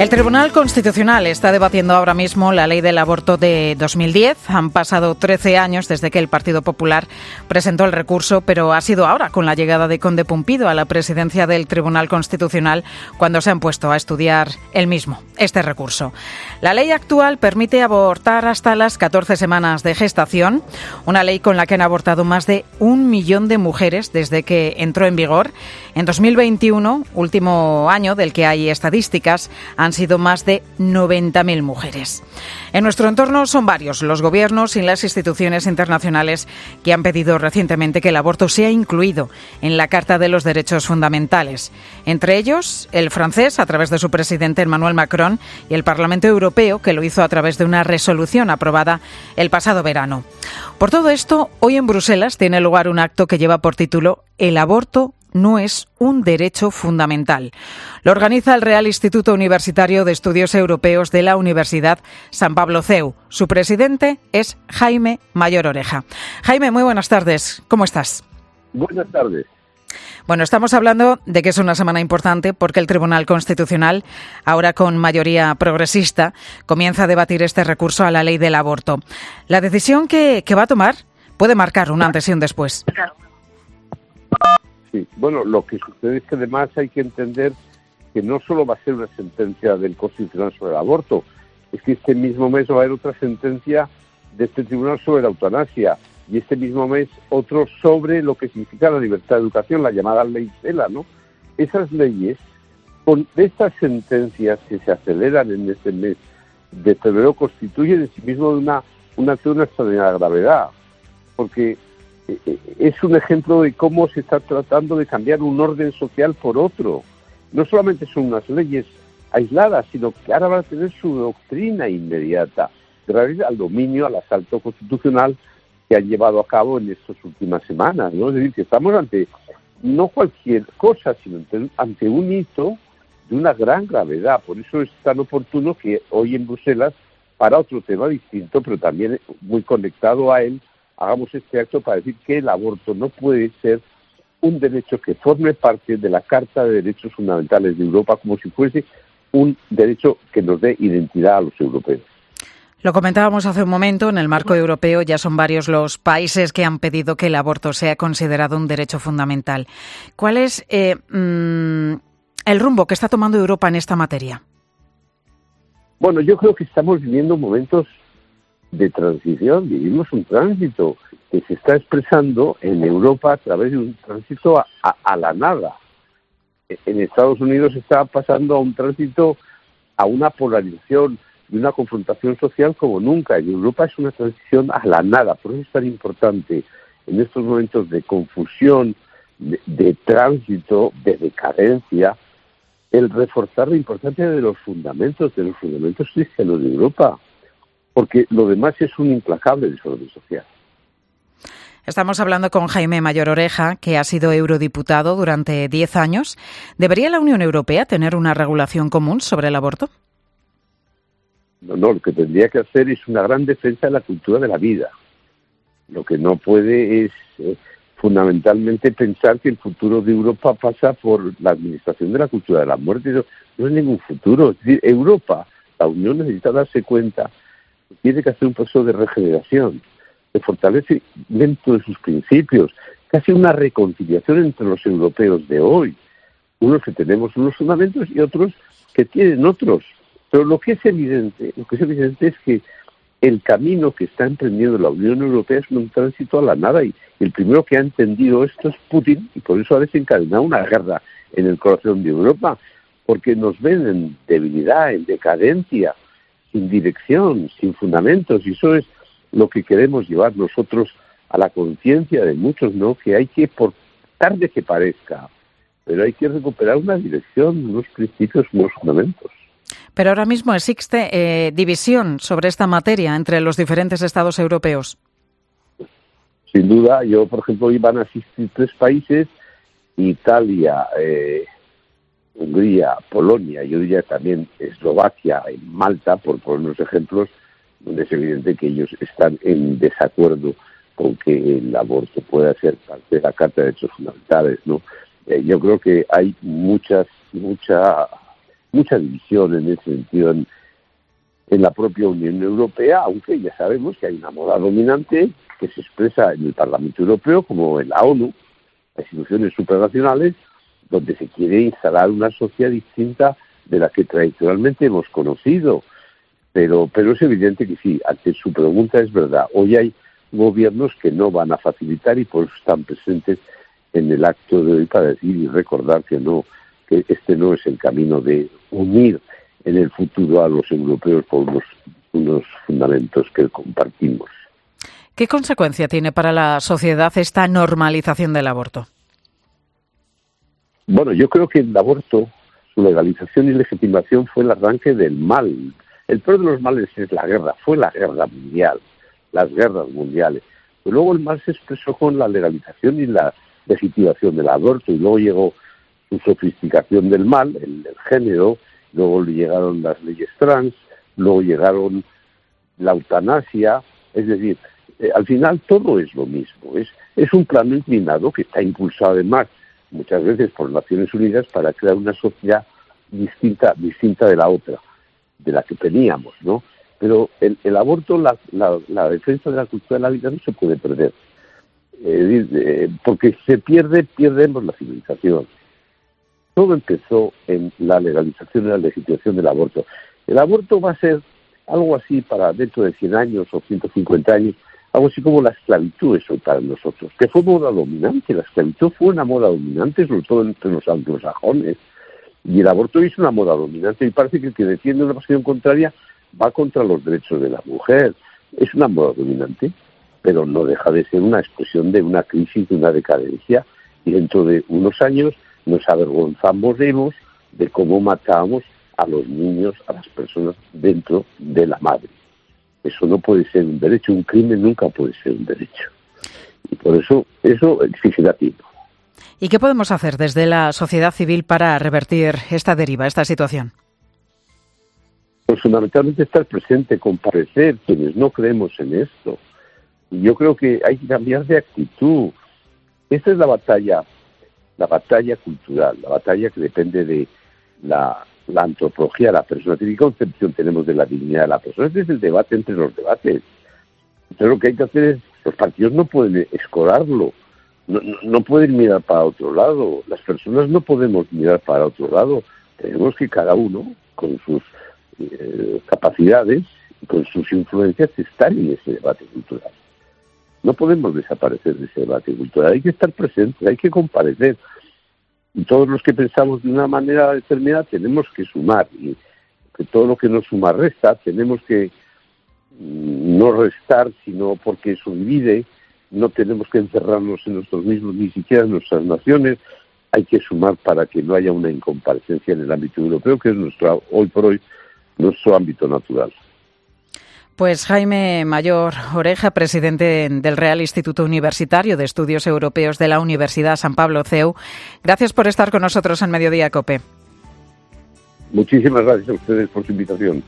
El Tribunal Constitucional está debatiendo ahora mismo la ley del aborto de 2010. Han pasado 13 años desde que el Partido Popular presentó el recurso, pero ha sido ahora, con la llegada de Conde Pumpido a la presidencia del Tribunal Constitucional, cuando se han puesto a estudiar el mismo, este recurso. La ley actual permite abortar hasta las 14 semanas de gestación, una ley con la que han abortado más de un millón de mujeres desde que entró en vigor. En 2021, último año del que hay estadísticas, han han sido más de 90.000 mujeres. En nuestro entorno son varios los gobiernos y las instituciones internacionales que han pedido recientemente que el aborto sea incluido en la Carta de los Derechos Fundamentales. Entre ellos, el francés, a través de su presidente Emmanuel Macron, y el Parlamento Europeo, que lo hizo a través de una resolución aprobada el pasado verano. Por todo esto, hoy en Bruselas tiene lugar un acto que lleva por título El aborto no es un derecho fundamental. Lo organiza el Real Instituto Universitario de Estudios Europeos de la Universidad San Pablo CEU. Su presidente es Jaime Mayor Oreja. Jaime, muy buenas tardes. ¿Cómo estás? Buenas tardes. Bueno, estamos hablando de que es una semana importante porque el Tribunal Constitucional, ahora con mayoría progresista, comienza a debatir este recurso a la ley del aborto. La decisión que, va a tomar puede marcar un antes y un después. Sí, bueno, lo que sucede es que además hay que entender que no solo va a ser una sentencia del Constitucional sobre el aborto, es que este mismo mes va a haber otra sentencia de este tribunal sobre la eutanasia y este mismo mes otro sobre lo que significa la libertad de educación, la llamada ley CELA, ¿no? Esas leyes, con estas sentencias que se aceleran en este mes de febrero, constituyen en sí mismo una, una, una extraordinaria gravedad, porque es un ejemplo de cómo se está tratando de cambiar un orden social por otro. No solamente son unas leyes aisladas, sino que ahora van a tener su doctrina inmediata, gracias al dominio, al asalto constitucional que han llevado a cabo en estas últimas semanas. ¿no? Es decir, que estamos ante no cualquier cosa, sino ante un hito de una gran gravedad. Por eso es tan oportuno que hoy en Bruselas, para otro tema distinto, pero también muy conectado a él, hagamos este acto para decir que el aborto no puede ser un derecho que forme parte de la Carta de Derechos Fundamentales de Europa como si fuese un derecho que nos dé identidad a los europeos. Lo comentábamos hace un momento, en el marco europeo ya son varios los países que han pedido que el aborto sea considerado un derecho fundamental. ¿Cuál es eh, mm, el rumbo que está tomando Europa en esta materia? Bueno, yo creo que estamos viviendo momentos de transición, vivimos un tránsito que se está expresando en Europa a través de un tránsito a, la nada. En Estados Unidos está pasando a un tránsito a una polarización y una confrontación social como nunca. En Europa es una transición a la nada. Por eso es tan importante en estos momentos de confusión, de, de tránsito, de decadencia, el reforzar la importancia de los fundamentos, de los fundamentos cristianos de Europa porque lo demás es un implacable desorden social. Estamos hablando con Jaime Mayor Oreja, que ha sido eurodiputado durante 10 años. ¿Debería la Unión Europea tener una regulación común sobre el aborto? No, no, lo que tendría que hacer es una gran defensa de la cultura de la vida. Lo que no puede es eh, fundamentalmente pensar que el futuro de Europa pasa por la administración de la cultura de la muerte. No, no es ningún futuro. Es decir, Europa, la Unión necesita darse cuenta tiene que hacer un proceso de regeneración, de fortalecimiento de sus principios, casi una reconciliación entre los europeos de hoy, unos que tenemos unos fundamentos y otros que tienen otros. Pero lo que es evidente, lo que es evidente es que el camino que está emprendiendo la Unión Europea es un tránsito a la nada y el primero que ha entendido esto es Putin y por eso ha desencadenado una guerra en el corazón de Europa, porque nos ven en debilidad, en decadencia, sin dirección, sin fundamentos, y eso es lo que queremos llevar nosotros a la conciencia de muchos, ¿no? Que hay que, por tarde que parezca, pero hay que recuperar una dirección, unos principios, unos fundamentos. Pero ahora mismo existe eh, división sobre esta materia entre los diferentes estados europeos. Sin duda, yo, por ejemplo, iban a asistir tres países, Italia, eh, Hungría, Polonia, yo diría también Eslovaquia y Malta, por poner unos ejemplos, donde es evidente que ellos están en desacuerdo con que el aborto pueda ser parte de la Carta de Derechos Fundamentales, ¿no? Eh, yo creo que hay muchas, mucha mucha división en ese sentido en, en la propia Unión Europea, aunque ya sabemos que hay una moda dominante que se expresa en el Parlamento Europeo como en la ONU, las instituciones supranacionales, donde se quiere instalar una sociedad distinta de la que tradicionalmente hemos conocido. Pero, pero es evidente que sí, ante su pregunta es verdad. Hoy hay gobiernos que no van a facilitar y por eso están presentes en el acto de hoy para decir y recordar que no, que este no es el camino de unir en el futuro a los europeos por unos, unos fundamentos que compartimos. ¿Qué consecuencia tiene para la sociedad esta normalización del aborto? Bueno, yo creo que el aborto, su legalización y legitimación fue el arranque del mal. El peor de los males es la guerra, fue la guerra mundial, las guerras mundiales. Pero luego el mal se expresó con la legalización y la legitimación del aborto y luego llegó su sofisticación del mal, el, el género, luego llegaron las leyes trans, luego llegaron la eutanasia, es decir, eh, al final todo es lo mismo, es, es un plano inclinado que está impulsado además muchas veces por Naciones Unidas para crear una sociedad distinta, distinta de la otra, de la que teníamos, ¿no? Pero el, aborto, la, la, la, defensa de la cultura de la vida no se puede perder. Eh, porque si se pierde, perdemos la civilización. Todo empezó en la legalización y la legitimación del aborto. El aborto va a ser algo así para dentro de 100 años o 150 años, algo así como la esclavitud eso para nosotros, que fue moda dominante, la esclavitud fue una moda dominante, sobre todo entre los anglosajones, y el aborto es una moda dominante, y parece que el que defiende una posición contraria va contra los derechos de la mujer. Es una moda dominante, pero no deja de ser una expresión de una crisis, de una decadencia, y dentro de unos años nos avergonzamos de cómo matamos a los niños, a las personas dentro de la madre. Eso no puede ser un derecho, un crimen nunca puede ser un derecho. Y por eso eso exige tiempo. ¿Y qué podemos hacer desde la sociedad civil para revertir esta deriva, esta situación? Pues fundamentalmente estar presente, comparecer quienes no creemos en esto. Yo creo que hay que cambiar de actitud. Esta es la batalla, la batalla cultural, la batalla que depende de la la antropología la persona. ¿Qué concepción tenemos de la dignidad de la persona? Este es el debate entre los debates. Entonces lo que hay que hacer es, los partidos no pueden escorarlo, no, no, pueden mirar para otro lado, las personas no podemos mirar para otro lado, tenemos que cada uno, con sus eh, capacidades y con sus influencias, estar en ese debate cultural. No podemos desaparecer de ese debate cultural, hay que estar presentes, hay que comparecer y todos los que pensamos de una manera determinada tenemos que sumar y que todo lo que no suma resta tenemos que mm, no restar sino porque eso divide. No tenemos que encerrarnos en nosotros mismos ni siquiera en nuestras naciones. Hay que sumar para que no haya una incomparecencia en el ámbito europeo que es nuestro hoy por hoy nuestro ámbito natural pues Jaime Mayor Oreja, presidente del Real Instituto Universitario de Estudios Europeos de la Universidad San Pablo CEU, gracias por estar con nosotros en Mediodía Cope. Muchísimas gracias a ustedes por su invitación.